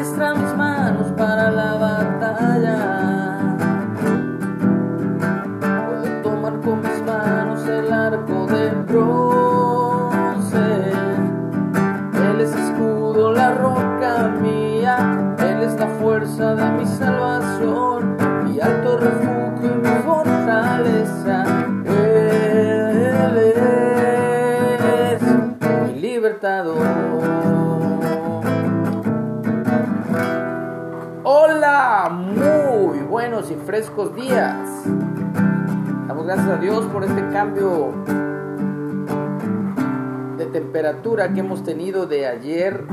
mis manos para la batalla. Puedo tomar con mis manos el arco de bronce. Él es escudo, la roca mía. Él es la fuerza de mi Muy buenos y frescos días. Damos gracias a Dios por este cambio de temperatura que hemos tenido de ayer,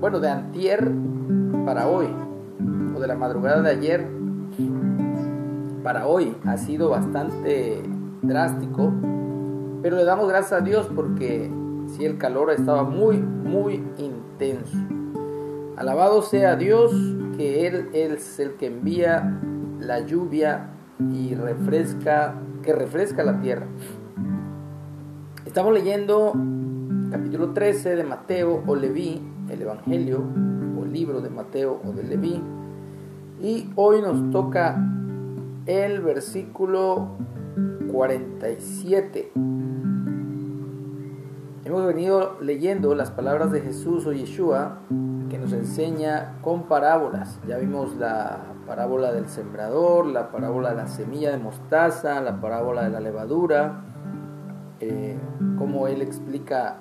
bueno, de antier para hoy, o de la madrugada de ayer para hoy. Ha sido bastante drástico, pero le damos gracias a Dios porque si el calor estaba muy, muy intenso. Alabado sea Dios, que Él es el que envía la lluvia y refresca, que refresca la tierra. Estamos leyendo capítulo 13 de Mateo o Leví, el Evangelio o libro de Mateo o de Leví. Y hoy nos toca el versículo 47. Hemos venido leyendo las palabras de Jesús o Yeshua nos enseña con parábolas. Ya vimos la parábola del sembrador, la parábola de la semilla de mostaza, la parábola de la levadura, eh, cómo él explica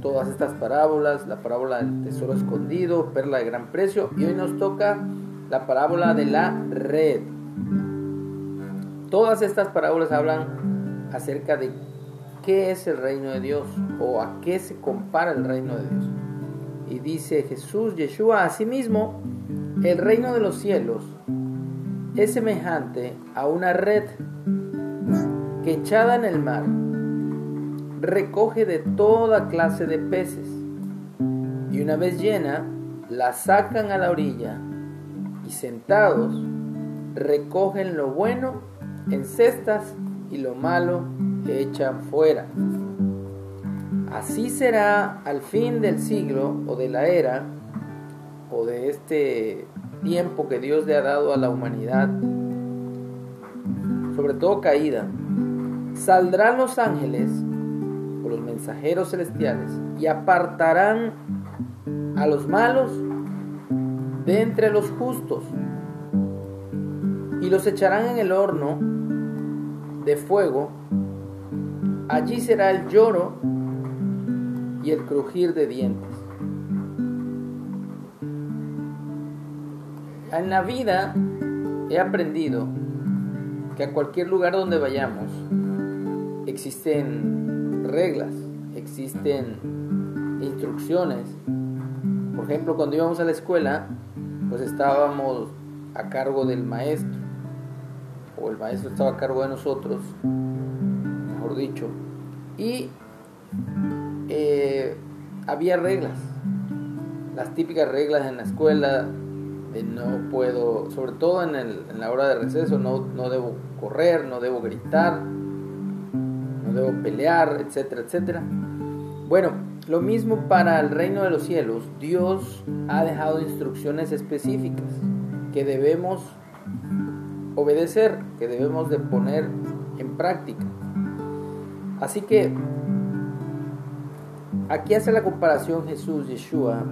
todas estas parábolas, la parábola del tesoro escondido, perla de gran precio, y hoy nos toca la parábola de la red. Todas estas parábolas hablan acerca de qué es el reino de Dios o a qué se compara el reino de Dios. Y dice Jesús, Yeshua, asimismo, el reino de los cielos es semejante a una red que echada en el mar recoge de toda clase de peces y una vez llena la sacan a la orilla y sentados recogen lo bueno en cestas y lo malo echan fuera. Así será al fin del siglo o de la era o de este tiempo que Dios le ha dado a la humanidad, sobre todo caída. Saldrán los ángeles o los mensajeros celestiales y apartarán a los malos de entre los justos y los echarán en el horno de fuego. Allí será el lloro y el crujir de dientes. En la vida he aprendido que a cualquier lugar donde vayamos existen reglas, existen instrucciones. Por ejemplo, cuando íbamos a la escuela, pues estábamos a cargo del maestro, o el maestro estaba a cargo de nosotros, mejor dicho, y eh, había reglas, las típicas reglas en la escuela, no puedo, sobre todo en, el, en la hora de receso, no, no debo correr, no debo gritar, no debo pelear, etcétera, etcétera. Bueno, lo mismo para el reino de los cielos. Dios ha dejado instrucciones específicas que debemos obedecer, que debemos de poner en práctica. Así que aquí hace la comparación Jesús, Yeshua,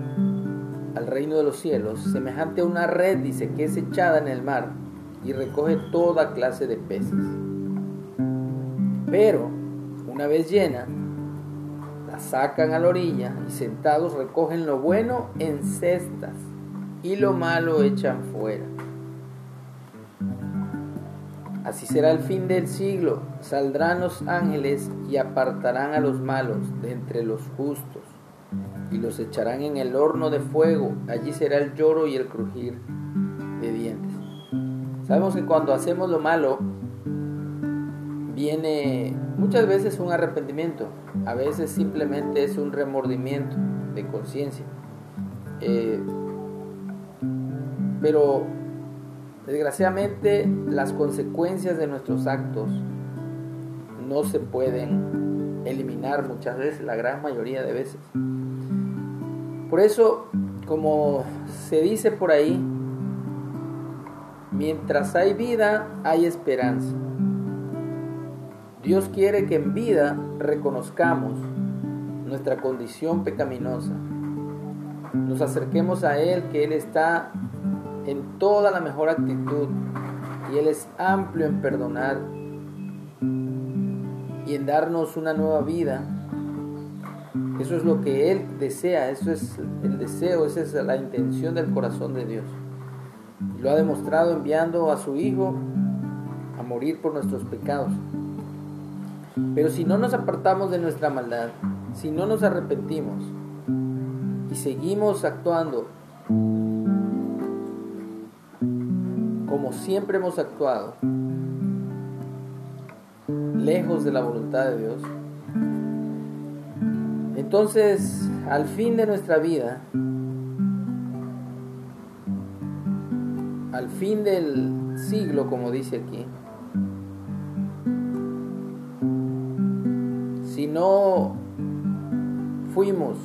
al reino de los cielos, semejante a una red, dice, que es echada en el mar y recoge toda clase de peces. Pero, una vez llena, la sacan a la orilla y sentados recogen lo bueno en cestas y lo malo echan fuera. Así será el fin del siglo. Saldrán los ángeles y apartarán a los malos de entre los justos y los echarán en el horno de fuego. Allí será el lloro y el crujir de dientes. Sabemos que cuando hacemos lo malo, viene muchas veces un arrepentimiento, a veces simplemente es un remordimiento de conciencia. Eh, pero desgraciadamente las consecuencias de nuestros actos no se pueden eliminar muchas veces, la gran mayoría de veces. Por eso como se dice por ahí, mientras hay vida, hay esperanza. Dios quiere que en vida reconozcamos nuestra condición pecaminosa. Nos acerquemos a Él, que Él está en toda la mejor actitud y Él es amplio en perdonar y en darnos una nueva vida. Eso es lo que Él desea, eso es el deseo, esa es la intención del corazón de Dios. lo ha demostrado enviando a su Hijo a morir por nuestros pecados. Pero si no nos apartamos de nuestra maldad, si no nos arrepentimos y seguimos actuando como siempre hemos actuado, lejos de la voluntad de Dios, entonces al fin de nuestra vida, al fin del siglo, como dice aquí, si no fuimos,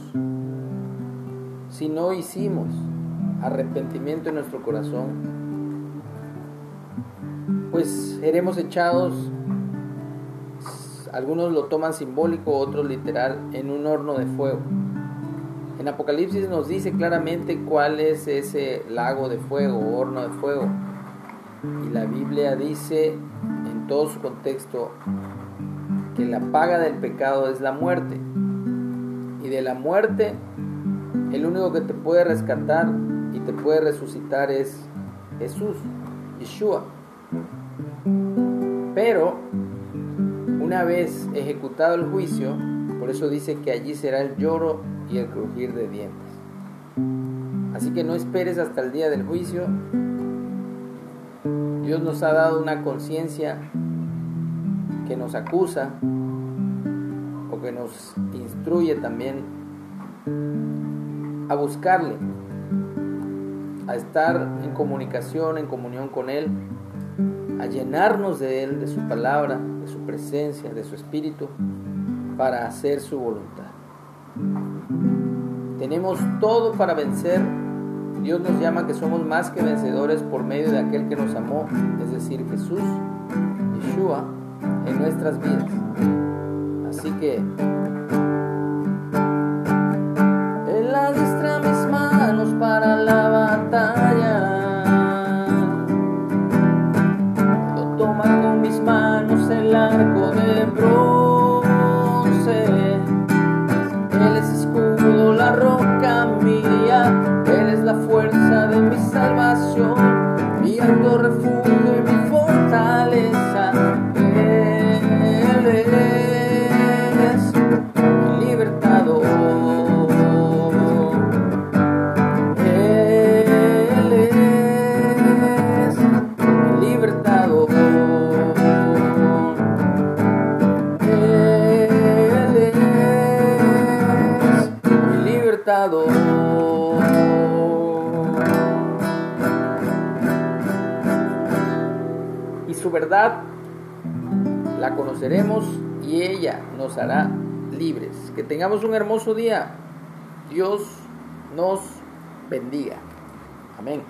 si no hicimos arrepentimiento en nuestro corazón, pues seremos echados, algunos lo toman simbólico, otros literal, en un horno de fuego. En Apocalipsis nos dice claramente cuál es ese lago de fuego, horno de fuego. Y la Biblia dice en todo su contexto que la paga del pecado es la muerte de la muerte, el único que te puede rescatar y te puede resucitar es Jesús, Yeshua. Pero una vez ejecutado el juicio, por eso dice que allí será el lloro y el crujir de dientes. Así que no esperes hasta el día del juicio. Dios nos ha dado una conciencia que nos acusa, que nos instruye también a buscarle, a estar en comunicación, en comunión con Él, a llenarnos de Él, de su palabra, de su presencia, de su espíritu, para hacer su voluntad. Tenemos todo para vencer. Dios nos llama que somos más que vencedores por medio de aquel que nos amó, es decir, Jesús, Yeshua, en nuestras vidas. Así que verdad la conoceremos y ella nos hará libres. Que tengamos un hermoso día. Dios nos bendiga. Amén.